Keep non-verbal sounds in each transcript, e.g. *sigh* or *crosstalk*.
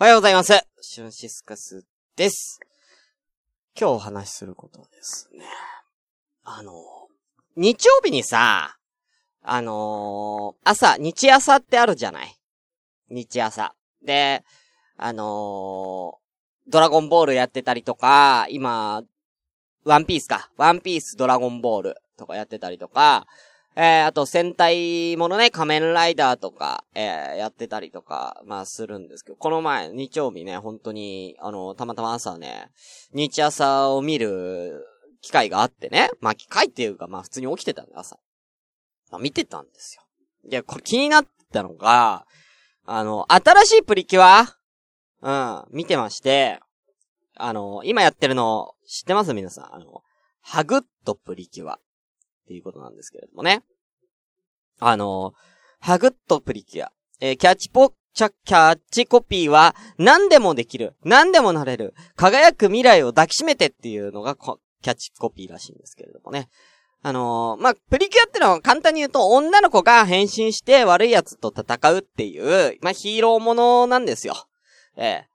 おはようございます。シュンシスカスです。今日お話しすることですね。あの、日曜日にさ、あのー朝、日朝ってあるじゃない？日朝。で、あのードラゴンボールやってたりとか、今、ワンピースか。ワンピースドラゴンボールとかやってたりとか、えー、あと戦隊ものね、仮面ライダーとか、えー、やってたりとか、まあするんですけど、この前、日曜日ね、本当に、あの、たまたま朝ね、日朝を見る機会があってね、まあ機会っていうか、まあ普通に起きてたんだ、朝。まあ見てたんですよ。いや、これ気になったのが、あの、新しいプリキュアうん、見てまして、あの、今やってるの、知ってます？皆さん。あの、ハグッとプリキュア。っていうことなんですけれどもね。あの、ハグッとプリキュア。えーキャッチポッ、チャキャッチコピーは、何でもできる、何でもなれる、輝く未来を抱きしめてっていうのがキャッチコピーらしいんですけれどもね。あのーまあ、プリキュアってのは簡単に言うと、女の子が変身して悪い奴と戦うっていう、まあ、ヒーローものなんですよ。ええ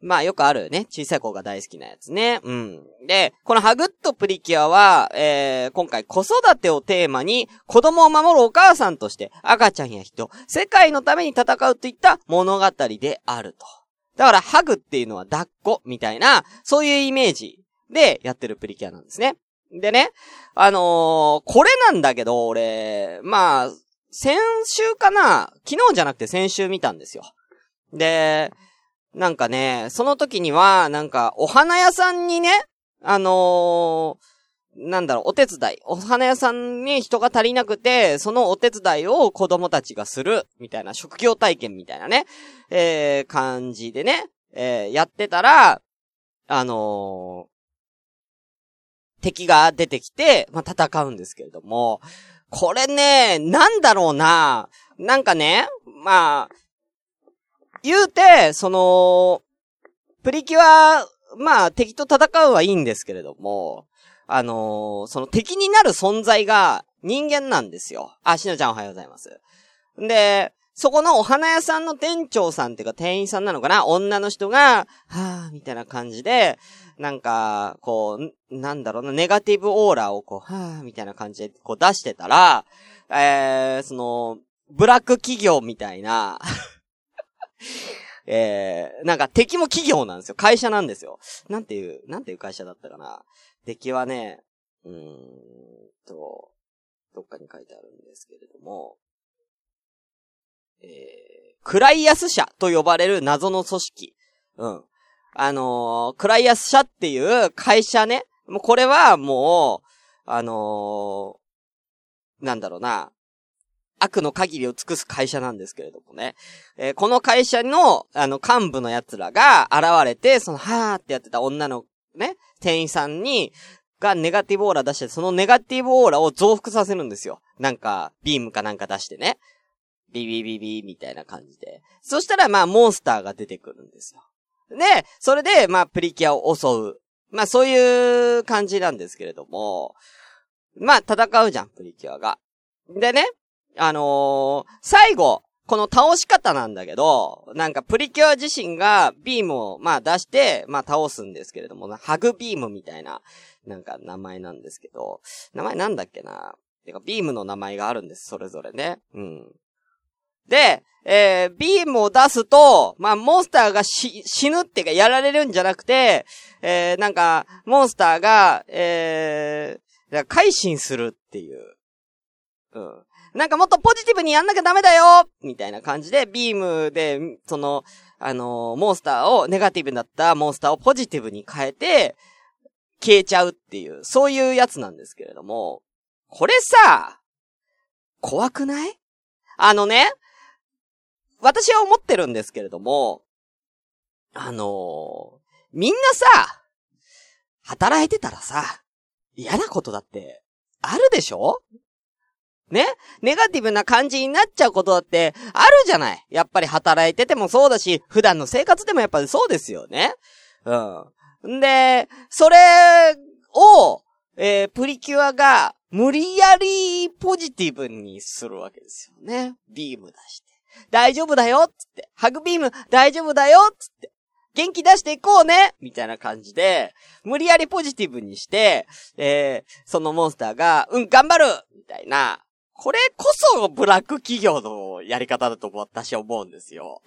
まあよくあるね、小さい子が大好きなやつね。うん。で、このハグッとプリキュアは、えー、今回子育てをテーマに、子供を守るお母さんとして、赤ちゃんや人、世界のために戦うといった物語であると。だから、ハグっていうのは抱っこ、みたいな、そういうイメージでやってるプリキュアなんですね。でね、あのーこれなんだけど、俺、まあ、先週かな昨日じゃなくて先週見たんですよ。で、なんかね、その時には、なんか、お花屋さんにね、あのーなんだろう、お手伝い。お花屋さんに人が足りなくて、そのお手伝いを子供たちがする、みたいな、職業体験みたいなね、えー、感じでね、えー、やってたら、あのー敵が出てきて、まあ、戦うんですけれども、これね、なんだろうな、なんかね、まあ、言うて、その、プリキュア、まあ、敵と戦うはいいんですけれども、あのーその敵になる存在が人間なんですよ。あ、しのちゃんおはようございます。で、そこのお花屋さんの店長さんっていうか店員さんなのかな？女の人が、はぁ、みたいな感じで、なんか、こう、なんだろうな、ネガティブオーラをこう、はぁ、みたいな感じでこう出してたら、えー、その、ブラック企業みたいな、えー、なんか敵も企業なんですよ。会社なんですよ。なんていう、なんていう会社だったかな。敵はね、うーんと、どっかに書いてあるんですけれども、えー、クライアス社と呼ばれる謎の組織。うん。あのークライアス社っていう会社ね。もうこれはもう、あのーなんだろうな。悪の限りを尽くす会社なんですけれどもね。えーこの会社の、あの、幹部の奴らが現れて、その、はーってやってた女の、ね、店員さんに、がネガティブオーラ出して、そのネガティブオーラを増幅させるんですよ。なんか、ビームかなんか出してね。ビビビビみたいな感じで。そしたら、まあ、モンスターが出てくるんですよ。で、それで、まあ、プリキュアを襲う。まあ、そういう感じなんですけれども、まあ、戦うじゃん、プリキュアが。でね、あのー最後、この倒し方なんだけど、なんかプリキュア自身がビームを、まあ出して、まあ倒すんですけれども、ハグビームみたいな、なんか名前なんですけど、名前なんだっけな？てか、ビームの名前があるんです、それぞれね。うん。で、えー、ビームを出すと、まあ、モンスターがし、死ぬっていうか、やられるんじゃなくて、えー、なんか、モンスターが、えー、改心するっていう。うん。なんかもっとポジティブにやんなきゃダメだよ。みたいな感じで、ビームで、その、あのーモンスターを、ネガティブだったモンスターをポジティブに変えて、消えちゃうっていう、そういうやつなんですけれども、これさ、怖くない？あのね、私は思ってるんですけれども、あのーみんなさ、働いてたらさ、嫌なことだって、あるでしょ？ね？ネガティブな感じになっちゃうことだって、あるじゃないやっぱり働いててもそうだし、普段の生活でもやっぱりそうですよね。うん。で、それを、えープリキュアが無理やりポジティブにするわけですよね。ビーム出して。大丈夫だよっつって。ハグビーム大丈夫だよっつって。元気出していこうねみたいな感じで、無理やりポジティブにして、えー、そのモンスターが、うん、頑張るみたいな、これこそブラック企業のやり方だと私は思うんですよ。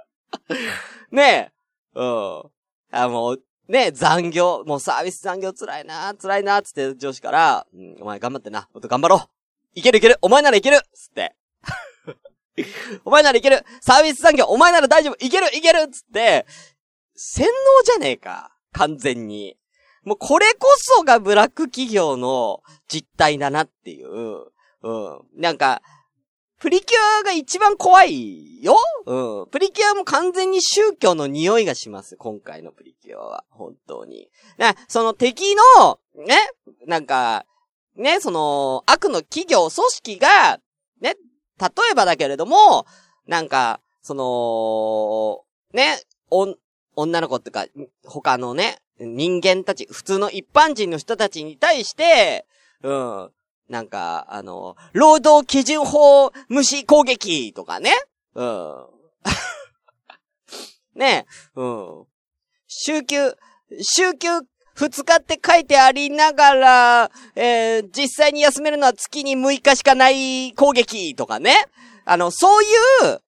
*laughs* ねえ。うん。あ、もう、ねえ、残業、もうサービス残業辛いな、辛いな、つって上司から、うん、お前頑張ってな、もっと頑張ろういけるいけるお前ならいけるつって。お前ならいける *laughs* サービス残業お前なら大丈夫いけるいけるつって、洗脳じゃねえか完全に。もうこれこそがブラック企業の実態だなっていう。うん。なんか、プリキュアが一番怖いよ？うん。プリキュアも完全に宗教の匂いがします。今回のプリキュアは。本当に。な、その敵の、ね、なんか、ね、その、悪の企業、組織が、ね、例えばだけれども、なんか、その、ね、お、女の子ってか、他のね、人間たち、普通の一般人の人たちに対して、うん、なんか、あの、労働基準法無視攻撃とかね、うん。*laughs* ね、うん。週休、週休二日って書いてありながら、えー、実際に休めるのは月に6日しかない攻撃とかね。あの、そういう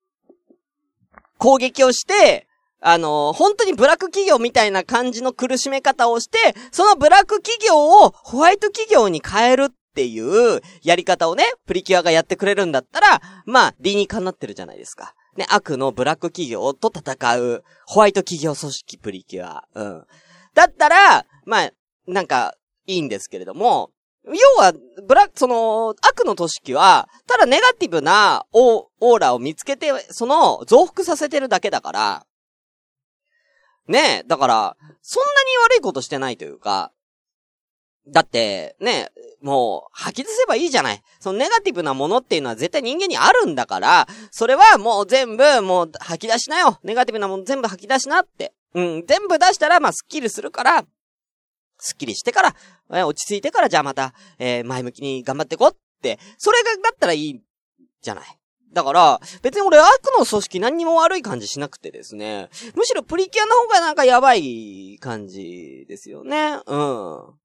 攻撃をして、あの、本当にブラック企業みたいな感じの苦しめ方をして、そのブラック企業をホワイト企業に変えるっっていうやり方をね、プリキュアがやってくれるんだったら、まあ、理にかなってるじゃないですか。ね、悪のブラック企業と戦うホワイト企業組織プリキュア。うん。だったら、まあ、なんか、いいんですけれども、要は、ブラック、その、悪の組織は、ただネガティブなオーラを見つけて、その、増幅させてるだけだから、ねえ、だから、そんなに悪いことしてないというか、だって、ね、もう、吐き出せばいいじゃない。そのネガティブなものっていうのは絶対人間にあるんだから、それはもう全部、もう吐き出しなよ。ネガティブなもの全部吐き出しなって。うん、全部出したら、まあ、スッキリするから、スッキリしてから、え落ち着いてから、じゃあまた、えー、前向きに頑張っていこうって、それが、だったらいい、じゃない。だから、別に俺悪の組織何にも悪い感じしなくてですね。むしろプリキュアの方がなんかやばい感じですよね。うん。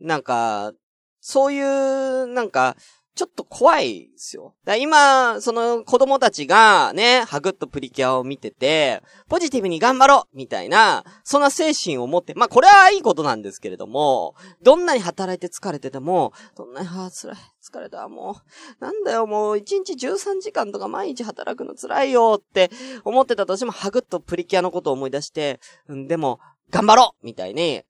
なんか、そういう、なんか、ちょっと怖いですよ。だ今、その子供たちがね、ハグッとプリキュアを見てて、ポジティブに頑張ろうみたいな、そんな精神を持って、まあこれはいいことなんですけれども、どんなに働いて疲れてても、どんなに、ああ、辛い、疲れた、もう、なんだよ、もう、1日13時間とか毎日働くの辛いよって思ってたとしても、ハグッとプリキュアのことを思い出して、うん、でも、頑張ろうみたいに、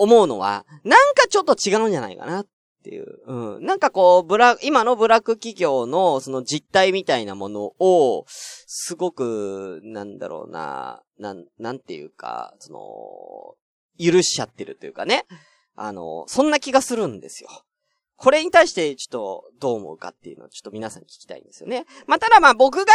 思うのは、なんかちょっと違うんじゃないかなっていう。うん。なんかこう、ブラ、今のブラック企業のその実態みたいなものを、すごく、なんだろうな、なん、なんていうか、その、許しちゃってるというかね。あの、そんな気がするんですよ。これに対してちょっとどう思うかっていうのをちょっと皆さん聞きたいんですよね。まあ、ただまあ僕が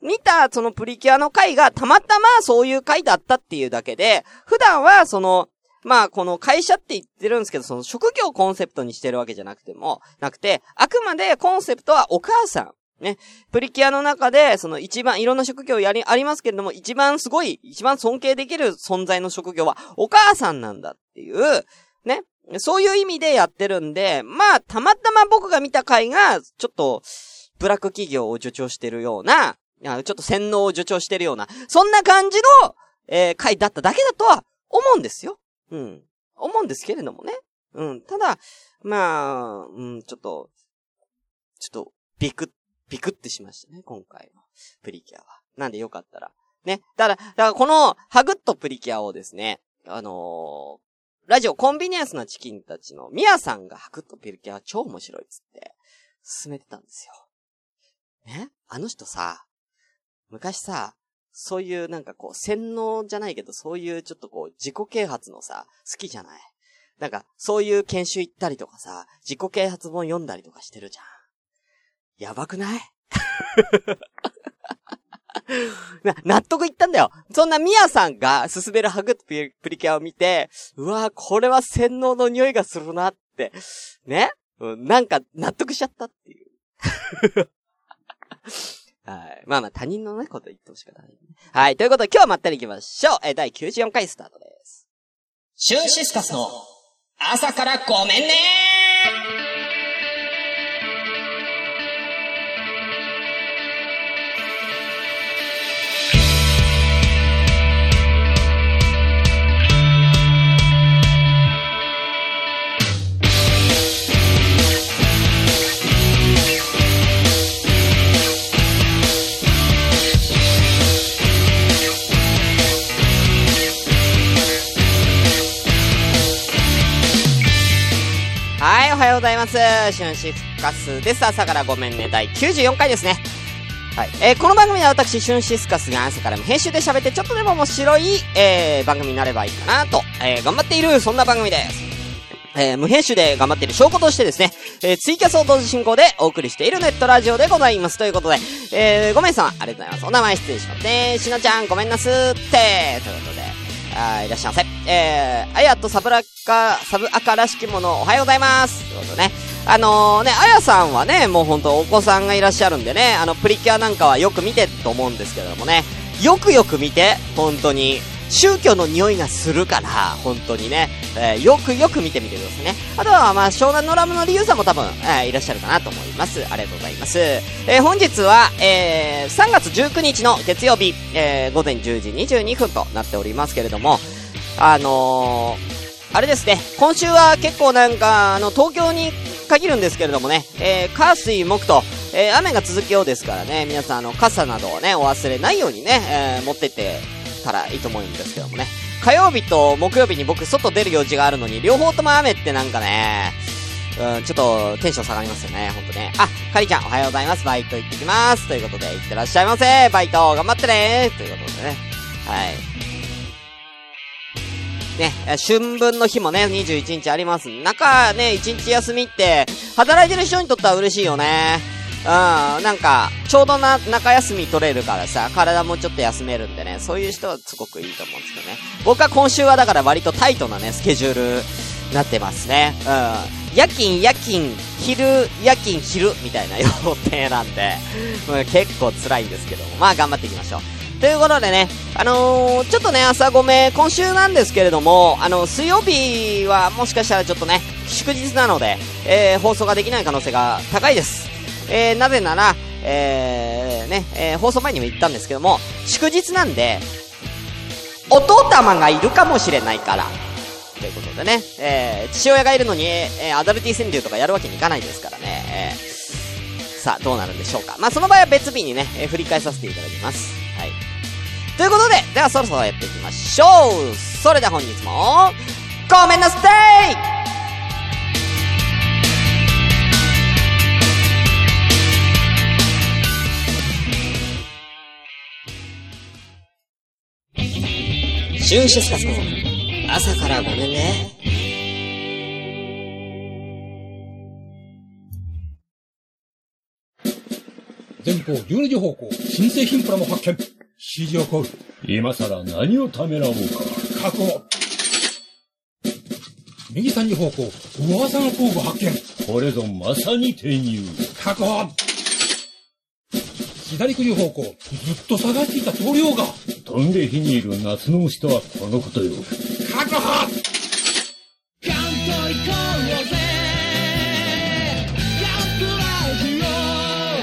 見たそのプリキュアの回がたまたまそういう回だったっていうだけで、普段はそのまあ、この会社って言ってるんですけど、その職業をコンセプトにしてるわけじゃなくても、なくて、あくまでコンセプトはお母さん。ね。プリキュアの中で、その一番いろんな職業やり、ありますけれども、一番すごい、一番尊敬できる存在の職業はお母さんなんだっていう、ね。そういう意味でやってるんで、まあ、たまたま僕が見た回が、ちょっと、ブラック企業を助長してるような、ちょっと洗脳を助長してるような、そんな感じの、えー、回だっただけだとは思うんですよ。うん。思うんですけれどもね。うん。ただ、まあ、うん、ちょっと、ちょっと、ビクッ、ビクってしましたね、今回のプリキュアは。なんでよかったら。ね。ただ、だからこの、ハグッとプリキュアをですね、あのー、ラジオコンビニエンスなチキンたちのミヤさんがハグッとプリキュア超面白いっつって、進めてたんですよ。ねあの人さ、昔さ、そういうなんかこう、洗脳じゃないけど、そういうちょっとこう、自己啓発のさ、好きじゃない？なんか、そういう研修行ったりとかさ、自己啓発本読んだりとかしてるじゃん。やばくない？*laughs* な、納得いったんだよ。そんなミヤさんが進めるハグってプリキュアを見て、うわこれは洗脳の匂いがするなって、ね、うん、なんか納得しちゃったっていう。はい。まあまあ他人のね、こと言ってほしくない、ね。はい。ということで今日はまったり行きましょう。えー、第94回スタートです。シュンシスカスの朝からごめんねはようございます。シュンシスカスです。朝からごめんね。第94回ですね。はい。えー、この番組は私、シュンシスカスが朝から編集で喋ってちょっとでも面白い、えー、番組になればいいかなと、えー、頑張っている、そんな番組です。えー、無編集で頑張っている証拠としてですね、えー、ツイキャスを同時進行でお送りしているネットラジオでございます。ということで、えー、ごめんさん、ありがとうございます。お名前失礼しますね。しのちゃん、ごめんなすって、ということで、あいらっしゃいませ。えー、あやとサブラッカ、サブアカらしきもの、おはようございます。ということでね。あのー、ね、あやさんはね、もうほんとお子さんがいらっしゃるんでね、あの、プリキュアなんかはよく見てと思うんですけどもね、よくよく見て、本当に。宗教の匂いがするから、本当にね、えー、よくよく見てみてくださいね。あとは、まあ、湘南のラムの理由さんも多分、えー、いらっしゃるかなと思います。ありがとうございます。えー、本日は、えー、3月19日の月曜日、えー、午前10時22分となっておりますけれども、あのー、あれですね、今週は結構なんか、あの、東京に限るんですけれどもね、えー、火水木と、えー、雨が続くようですからね、皆さんあの、傘などをね、お忘れないようにね、えー、持ってってたらいいと思うんですけどもね。火曜日と木曜日に僕外出る用事があるのに、両方とも雨ってなんかね、うん、ちょっとテンション下がりますよね、ほんとね。あ、かりちゃんおはようございます。バイト行ってきます。ということで、行ってらっしゃいませ。バイト頑張ってねということでね。はい。ね、春分の日もね、21日あります。中ね、1日休みって、働いてる人にとっては嬉しいよね。うん、なんか、ちょうどな、中休み取れるからさ、体もちょっと休めるんでね、そういう人はすごくいいと思うんですけどね。僕は今週はだから割とタイトなね、スケジュール、なってますね。うん。夜勤、夜勤、昼、夜勤、昼、みたいな予定なんで、結構辛いんですけども、まあ頑張っていきましょう。ということでね、あのー、ちょっとね、朝ごめ、今週なんですけれども、あの、水曜日はもしかしたらちょっとね、祝日なので、えー、放送ができない可能性が高いです。えー、なぜなら、えー、ね、えー、放送前にも言ったんですけども、祝日なんで、お父様がいるかもしれないから、ということでね、えー、父親がいるのに、えー、アダルティ川柳とかやるわけにいかないですからね、えー、さあ、どうなるんでしょうか。まあ、その場合は別日にね、えー、振り返させていただきます。はい。ということで、ではそろそろやっていきましょうそれでは本日も、ごめんなさいシュンシスカスの朝からごめんね。前方12時方向、新製品プラも発見。指示を行う。今さら何をためらおうか。確保。右3時方向、噂の工具発見。これぞまさに転入。確保。左9時方向、ずっと探していた棟梁が。飛んで火にいる夏の虫とはこのことよ。確保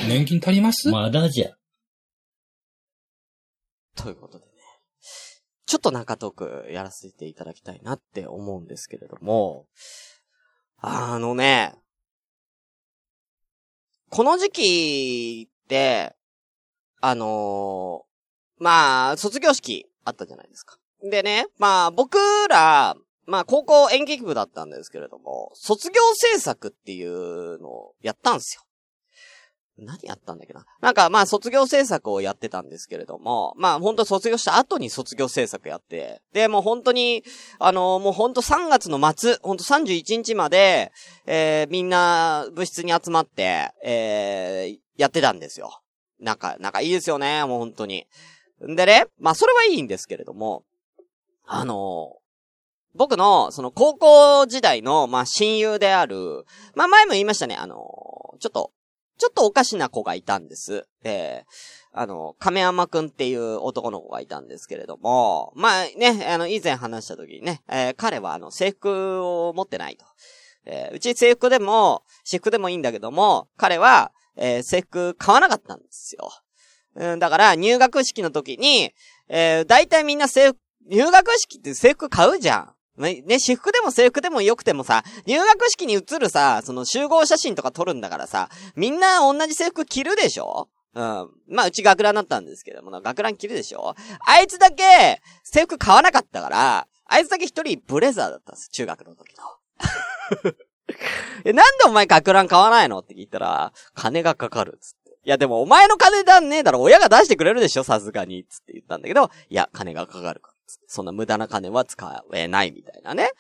年金足ります？まだじゃ。ということでね。ちょっと中トークやらせていただきたいなって思うんですけれども、あのね、この時期って、あのー、まあ、卒業式あったじゃないですか。でね、まあ僕ら、まあ高校演劇部だったんですけれども、卒業制作っていうのをやったんですよ。何やったんだっけな。なんか、まあ、卒業制作をやってたんですけれども、まあ、本当卒業した後に卒業制作やって、で、もう本当に、あの、もう本当3月の末、本当31日まで、えー、みんな部室に集まって、えー、やってたんですよ。なんか、なんかいいですよね、もう本当に。んでね、まあ、それはいいんですけれども、あの僕の、その高校時代の、まあ、親友である、まあ、前も言いましたね、あのちょっと、ちょっとおかしな子がいたんです。えー、あの、亀山くんっていう男の子がいたんですけれども、まあね、あの、以前話した時にね、えー、彼はあの、制服を持ってないと。えー、うち制服でも、私服でもいいんだけども、彼は、えー、制服買わなかったんですよ。うん、だから、入学式の時に、えー、大体みんな制服、入学式って制服買うじゃん。ね、私服でも制服でも良くてもさ、入学式に移るさ、その集合写真とか撮るんだからさ、みんな同じ制服着るでしょ？うん。まあ、うち学ランだったんですけども、学ラン着るでしょ？あいつだけ、制服買わなかったから、あいつだけ一人ブレザーだったんです、中学の時の。*laughs* え、なんでお前学ラン買わないの？って聞いたら、金がかかるつって。いやでもお前の金だねえだろ、親が出してくれるでしょさすがに。つって言ったんだけど、いや、金がかかるから。そんな無駄な金は使えないみたいなね。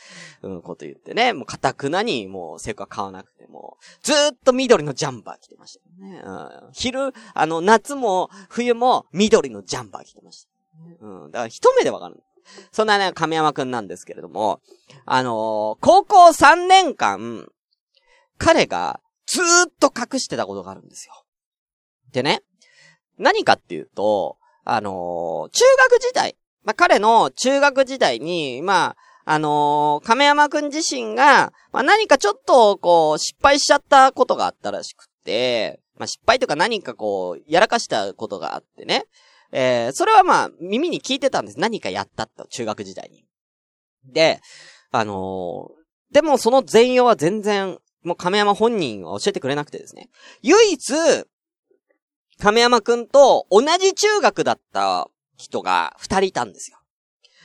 うん、こと言ってね。もう、かたくなに、もう、セクは買わなくても、ずーっと緑のジャンバー着てましたよね。うん。昼、あの、夏も、冬も、緑のジャンバー着てました。うん。だから、一目でわかる。そんなね、亀山くんなんですけれども、あのー、高校3年間、彼が、ずーっと隠してたことがあるんですよ。でね、何かっていうと、あのー、中学時代、まあ、彼の中学時代に、まあ、あのー、亀山くん自身が、まあ、何かちょっと、こう、失敗しちゃったことがあったらしくて、まあ、失敗とか何かこう、やらかしたことがあってね。えー、それはまあ、耳に聞いてたんです。何かやったと、中学時代に。で、あのー、でもその全容は全然、もう亀山本人は教えてくれなくてですね。唯一、亀山くんと同じ中学だった人が二人いたんですよ。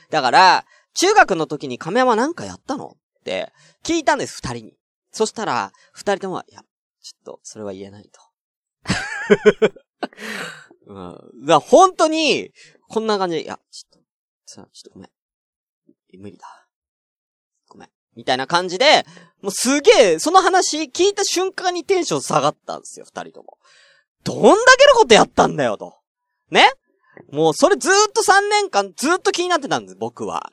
だから、中学の時に亀山なんかやったの？って聞いたんです、二人に。そしたら、二人とも、いや、ちょっと、それは言えないと。うん。だ本当に、こんな感じで、いや、ちょっと、さ、ちょっとごめん。無理だ。ごめん。みたいな感じで、もうすげえ、その話聞いた瞬間にテンション下がったんですよ、二人とも。どんだけのことやったんだよ、と。ね？もうそれずーっと3年間ずーっと気になってたんです、僕は。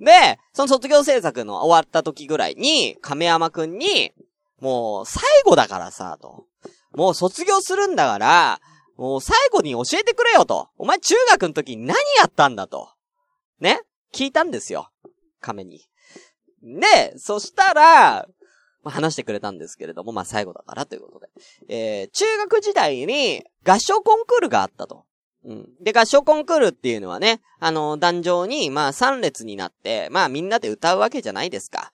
で、その卒業制作の終わった時ぐらいに、亀山くんに、もう最後だからさ、と。もう卒業するんだから、もう最後に教えてくれよと。お前中学の時何やったんだと。ね？聞いたんですよ。亀に。で、そしたら、まあ、話してくれたんですけれども、まあ、最後だからということで。えー、中学時代に合唱コンクールがあったと。うん。で、合唱コンクールっていうのはね、あの、壇上に、まあ、三列になって、まあ、みんなで歌うわけじゃないですか。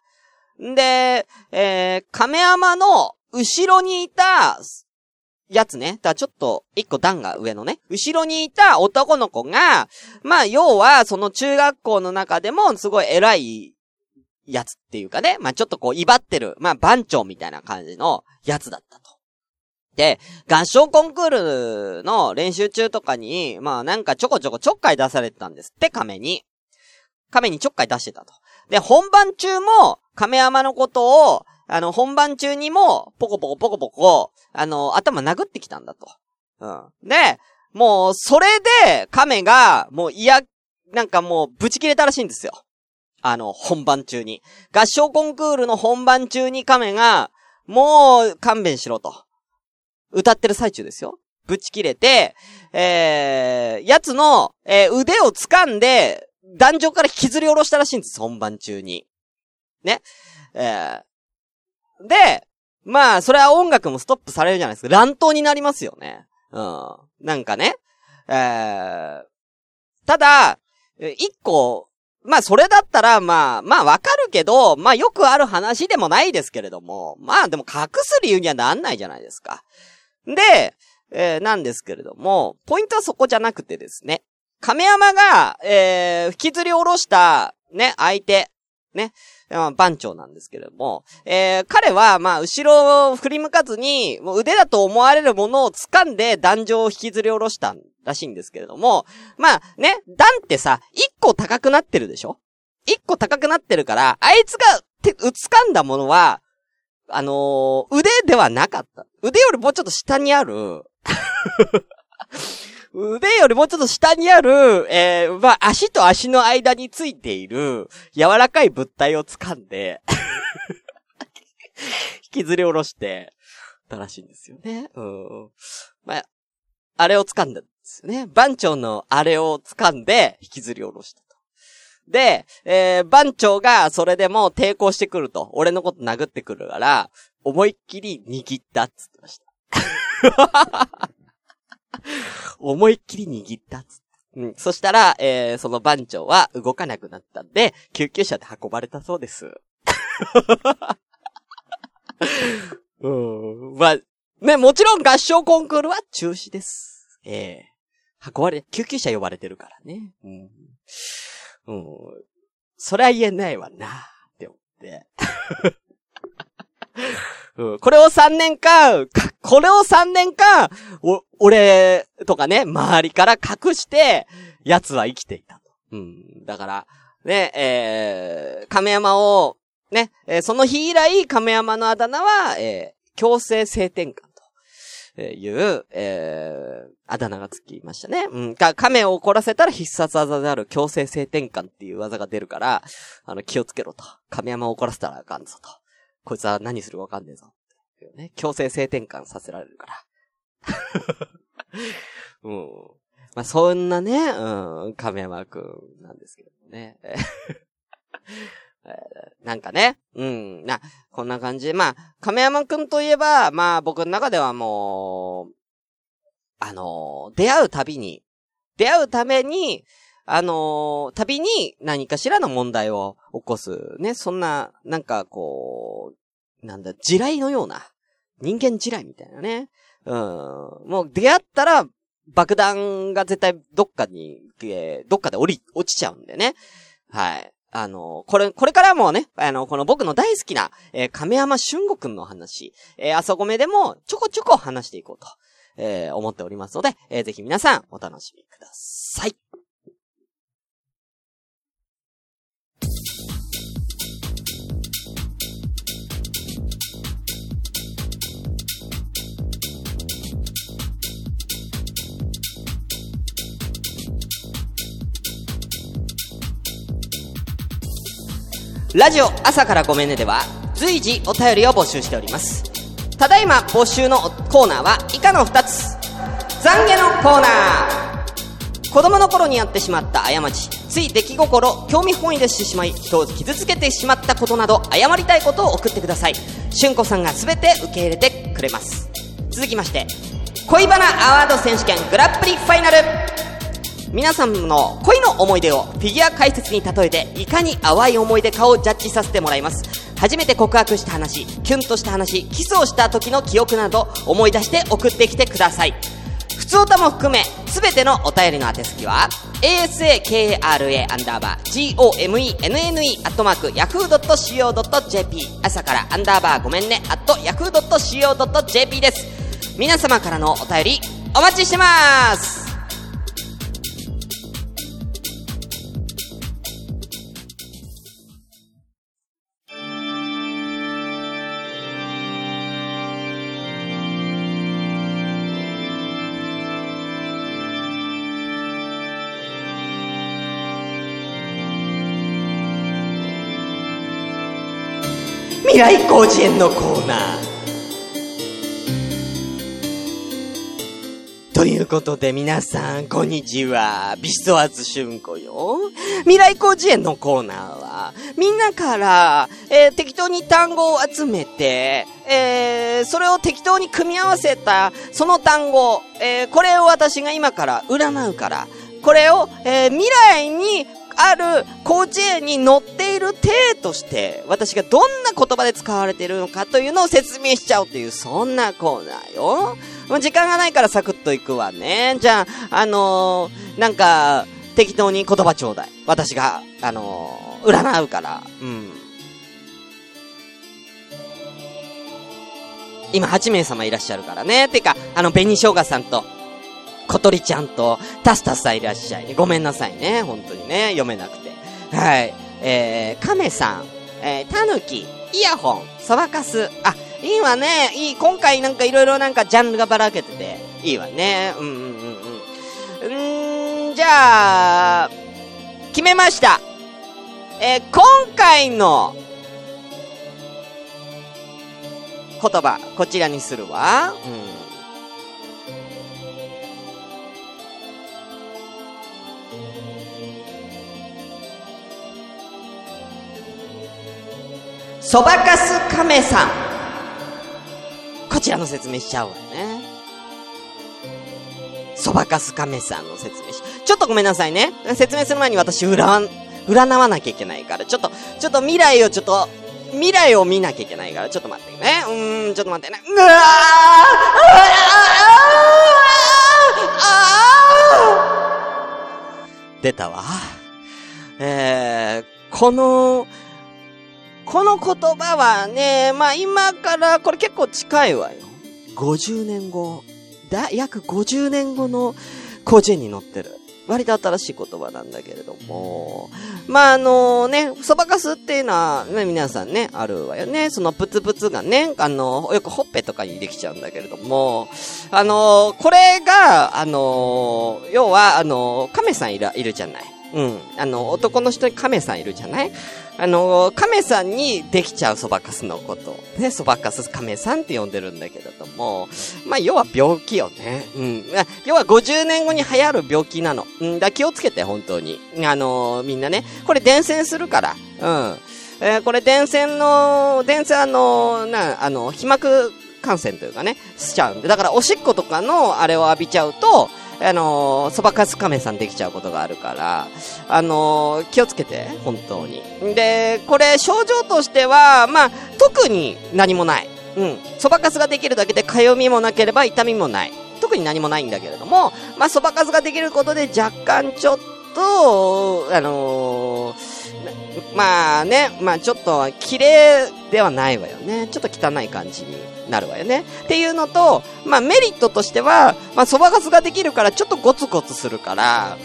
んで、えー、亀山の後ろにいた、やつね。だちょっと、一個段が上のね。後ろにいた男の子が、まあ、要は、その中学校の中でも、すごい偉いやつっていうかね。まあ、ちょっとこう、威張ってる、まあ、番長みたいな感じのやつだったと。で、合唱コンクールの練習中とかに、まあなんかちょこちょこちょっかい出されてたんですって、亀に。亀にちょっかい出してたと。で、本番中も、亀山のことを、あの、本番中にも、ポコポコポコポコ、あの、頭殴ってきたんだと。うん。で、もう、それで、亀が、もう嫌、なんかもう、ブチ切れたらしいんですよ。あの、本番中に。合唱コンクールの本番中に亀が、もう、勘弁しろと。歌ってる最中ですよ。ぶち切れて、えー、やつの、えー、腕を掴んで、壇上から引きずり下ろしたらしいんです、本番中に。ね。えー、で、まあ、それは音楽もストップされるじゃないですか。乱闘になりますよね。うん。なんかね。えー、ただ、一個、まあ、それだったら、まあ、まあ、わかるけど、まあ、よくある話でもないですけれども、まあ、でも隠す理由にはなんないじゃないですか。で、えー、なんですけれども、ポイントはそこじゃなくてですね、亀山が、えー、引きずり下ろした、ね、相手、ね、番長なんですけれども、えー、彼は、まあ、後ろを振り向かずに、もう腕だと思われるものを掴んで壇上を引きずり下ろしたらしいんですけれども、まあ、ね、段ってさ、一個高くなってるでしょ？一個高くなってるから、あいつが、て、掴んだものは、あのー、腕ではなかった。腕よりもうちょっと下にある、腕よりもうちょっと下にある、えー、まあ、足と足の間についている、柔らかい物体を掴んで *laughs* 引きずり下ろして、たらしいんですよね。うん。まあ、あれを掴んだんですよね。番長のあれを掴んで、引きずり下ろしたと。で、えー、番長がそれでも抵抗してくると。俺のこと殴ってくるから、思いっきり握ったっつってました。*laughs* 思いっきり握った。うん。そしたら、えー、その番長は動かなくなったんで、救急車で運ばれたそうです。*laughs* うん。まあ、ね、もちろん合唱コンクールは中止です。ええー、運ばれ、救急車呼ばれてるからね。うん。うん。そりゃ言えないわな、って思って。うん、これを3年間、これを3年間、お、俺とかね、周りから隠して、奴は生きていた。うん。だから、ね、えー、亀山を、ね、えー、その日以来、亀山のあだ名は、えー、強制性転換という、えー、あだ名がつきましたね。うん。か、亀を怒らせたら必殺技である強制性転換っていう技が出るから、あの、気をつけろと。亀山を怒らせたらあかんぞと。こいつは何するかわかんねえぞ。ね。強制性転換させられるから。*laughs* うん。まあ、そんなね、うん、亀山くんなんですけどね。*laughs* なんかね、うん、な、こんな感じ。まあ、亀山くんといえば、まあ僕の中ではもう、あの、出会うたびに、出会うために、あの、旅に何かしらの問題を起こす。ね、そんな、なんかこう、なんだ、地雷のような、人間地雷みたいなね。うん。もう出会ったら、爆弾が絶対どっかに、えー、どっかで降り、落ちちゃうんでね。はい。あの、これ、これからもね、あの、この僕の大好きな、えー、亀山俊吾くんの話、えー、あそこめでもちょこちょこ話していこうと、えー、思っておりますので、えー、ぜひ皆さんお楽しみください。ラジオ朝からごめんねでは随時お便りを募集しております。ただいま募集のコーナーは以下の2つ。懺悔のコーナー。子供の頃にやってしまった過ちつい出来心興味本位でしてしまい人を傷つけてしまったことなど謝りたいことを送ってください。しゅんこさんが全て受け入れてくれます。続きまして恋バナアワード選手権グラップリファイナル。皆さんの恋の思い出をフィギュア解説に例えていかに淡い思い出かをジャッジさせてもらいます。初めて告白した話キュンとした話キスをした時の記憶など思い出して送ってきてください。普通歌も含め全てのお便りの宛先は asakara アンダーバー gomenne アットマーク yahoo.co.jp 朝からアンダーバーごめんねアット yahoo.co.jp です。皆様からのお便りお待ちしてます。未来広辞苑のコーナー。ということで皆さん、こんにちは。ビストワーズ春子よ。未来広辞苑のコーナーは、みんなから、えー、適当に単語を集めて、えー、それを適当に組み合わせた、その単語、えー、これを私が今から占うから、これを、えー、未来にある広辞苑に載っている体として、私がどんな言葉で使われているのかというのを説明しちゃおうという、そんなコーナーよ。もう時間がないからサクッといくわね。じゃあ、あのー、なんか、適当に言葉ちょうだい。私が、あのー、占うから。うん。今8名様いらっしゃるからね。てか、あの、紅生姜さんと、小鳥ちゃんと、タスタスさんいらっしゃい。ごめんなさいね。本当にね。読めなくて。はい。えー、亀さん、えー、タヌキ、イヤホン、そばかす。あ、いいわね。いい。今回なんかいろいろなんかジャンルがばらけてて、いいわね。うんうんうんうん。うん、じゃあ、決めました。えー、今回の、言葉、こちらにするわ。うん。そばかす亀さん。こちらの説明しちゃおうわね。そばかす亀さんの説明し、ちょっとごめんなさいね。説明する前に私占、占わなきゃいけないから、ちょっと、ちょっと未来をちょっと、未来を見なきゃいけないから、ちょっと待ってね。うーん、ちょっと待ってね。うわーうわーあー出たわ。えー、この、この言葉はね、まあ今から、これ結構近いわよ。50年後、だ、約50年後の古事に載ってる。割と新しい言葉なんだけれども。まああのね、そばかすっていうのは、ね、皆さんね、あるわよね。そのプツプツがね、あの、よくほっぺとかにできちゃうんだけれども、あのこれが、あの要は、あの亀さんいる、いるじゃない。うん。あの、男の人に亀さんいるじゃないあの、亀さんにできちゃうそばかすのこと。ね、そばかす亀さんって呼んでるんだけれども、まあ、要は病気よね。うん。要は50年後に流行る病気なの。うんだ、気をつけて、本当に。あのみんなね、これ伝染するから。うん。えーこれ伝染の、伝染あのな、あの、飛膜感染というかね、しちゃうんで。だから、おしっことかのあれを浴びちゃうと、あのー、そばかす亀さんできちゃうことがあるから、あの、気をつけて、本当に。で、これ、症状としては、まあ、特に何もない。うん。そばかすができるだけで、かゆみもなければ痛みもない。特に何もないんだけれども、まあ、そばかすができることで若干ちょっと、あのまあね、まあちょっと綺麗ではないわよね。ちょっと汚い感じになるわよね。っていうのと、まあメリットとしては、まあそばかすができるからちょっとゴツゴツするから、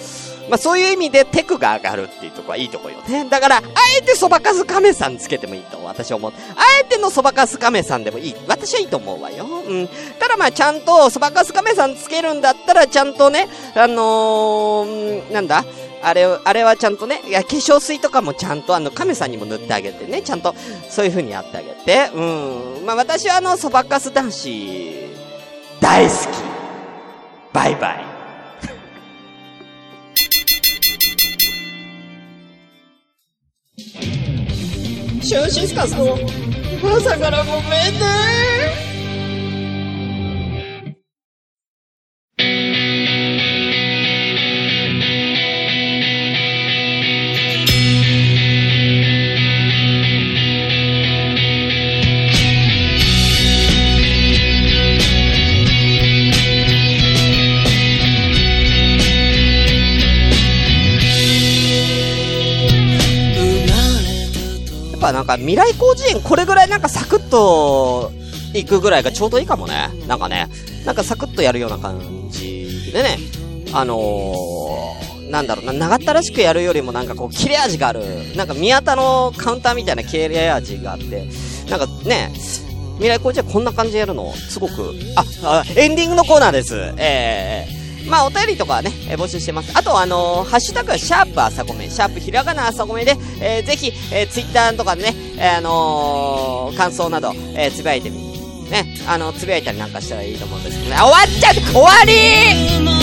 まあそういう意味でテクが上がるっていうとこはいいとこよね。だから、あえてそばかす亀さんつけてもいいと私は思う。あえてのそばかす亀さんでもいい。私はいいと思うわよ。うん。ただまあちゃんとそばかす亀さんつけるんだったらちゃんとね、あのー、なんだ？あれ、あれはちゃんとね、いや、化粧水とかもちゃんとあの、亀さんにも塗ってあげてね、ちゃんと、そういう風にやってあげて、うん。まあ、私はあの、そばかす男子、大好き。バイバイ。シュンシスカスの、朝からごめんねなんか未来工事園これぐらいなんかサクッと行くぐらいがちょうどいいかもね。なんかね、なんかサクッとやるような感じでね、あのー、なんだろうな、長ったらしくやるよりもなんかこう切れ味がある、なんか宮田のカウンターみたいな切れ味があって、なんかね、未来工事園こんな感じでやるの、すごく、あ、あエンディングのコーナーです。えー、まあ、お便りとかはね、えー募集してます。あと、あのーハッシュタグはシャープ朝ごめん、シャープひらがな朝ごめんで、えーぜひ、えーツイッターとかでね、えーあのー感想など、えーつぶやいてみ、ね、あの、つぶやいたりなんかしたらいいと思うんですけどね。終わっちゃう終わり